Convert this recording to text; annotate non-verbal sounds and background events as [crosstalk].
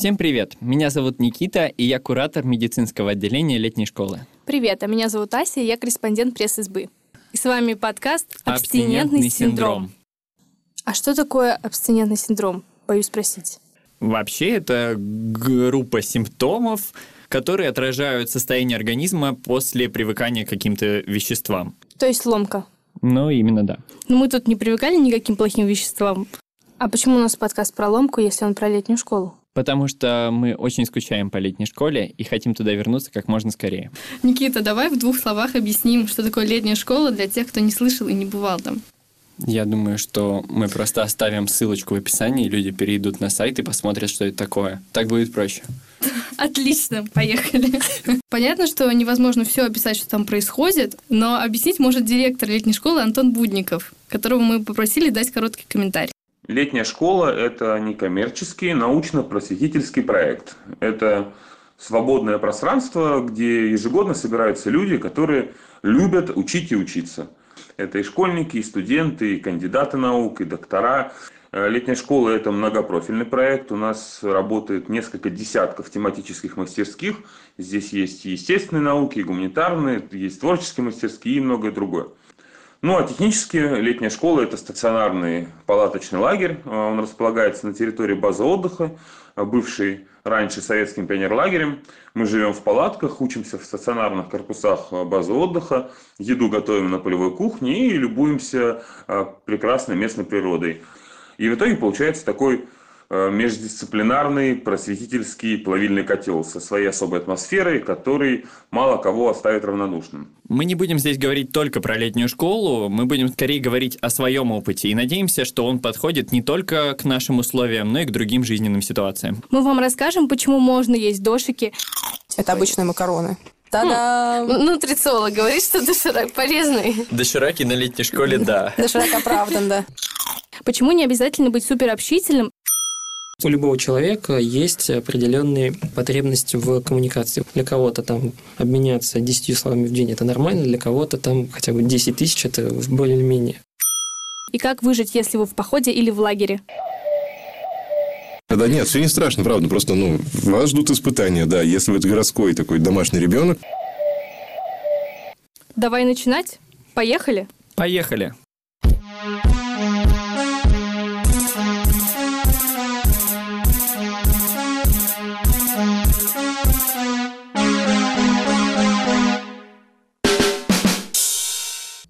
Всем привет! Меня зовут Никита, и я куратор медицинского отделения летней школы. Привет, а меня зовут Ася, и я корреспондент пресс-избы. И с вами подкаст «Абстинентный синдром». А что такое абстинентный синдром? Боюсь спросить. Вообще, это группа симптомов, которые отражают состояние организма после привыкания к каким-то веществам. То есть ломка. Ну, именно да. Но мы тут не привыкали ни к каким плохим веществам. А почему у нас подкаст про ломку, если он про летнюю школу? Потому что мы очень скучаем по летней школе и хотим туда вернуться как можно скорее. Никита, давай в двух словах объясним, что такое летняя школа для тех, кто не слышал и не бывал там. Я думаю, что мы просто оставим ссылочку в описании, и люди перейдут на сайт и посмотрят, что это такое. Так будет проще. [laughs] Отлично, поехали. [laughs] Понятно, что невозможно все описать, что там происходит, но объяснить может директор летней школы Антон Будников, которого мы попросили дать короткий комментарий. Летняя школа – это некоммерческий научно-просветительский проект. Это свободное пространство, где ежегодно собираются люди, которые любят учить и учиться. Это и школьники, и студенты, и кандидаты наук, и доктора. Э, летняя школа – это многопрофильный проект. У нас работает несколько десятков тематических мастерских. Здесь есть и естественные науки, и гуманитарные, есть творческие мастерские и многое другое. Ну, а технически летняя школа – это стационарный палаточный лагерь. Э, он располагается на территории базы отдыха, э, бывший раньше советским пионерлагерем. Мы живем в палатках, учимся в стационарных корпусах э, базы отдыха, еду готовим на полевой кухне и любуемся прекрасной местной природой. И в итоге получается такой междисциплинарный просветительский плавильный котел со своей особой атмосферой, который мало кого оставит равнодушным. Мы не будем здесь говорить только про летнюю школу, мы будем скорее говорить о своем опыте и надеемся, что он подходит не только к нашим условиям, но и к другим жизненным ситуациям. Мы вам расскажем, почему можно есть дошики. Это обычные макароны. Та-дам! Ну, нутрициолог говорит, что доширак полезный. Дошираки на летней школе, да. Доширак оправдан, да. Почему не обязательно быть суперобщительным? У любого человека есть определенные потребности в коммуникации. Для кого-то там обменяться 10 словами в день – это нормально, для кого-то там хотя бы 10 тысяч – это более-менее. И как выжить, если вы в походе или в лагере? Да нет, все не страшно, правда. Просто, ну, вас ждут испытания, да. Если вы это городской такой домашний ребенок. Давай начинать. Поехали. Поехали.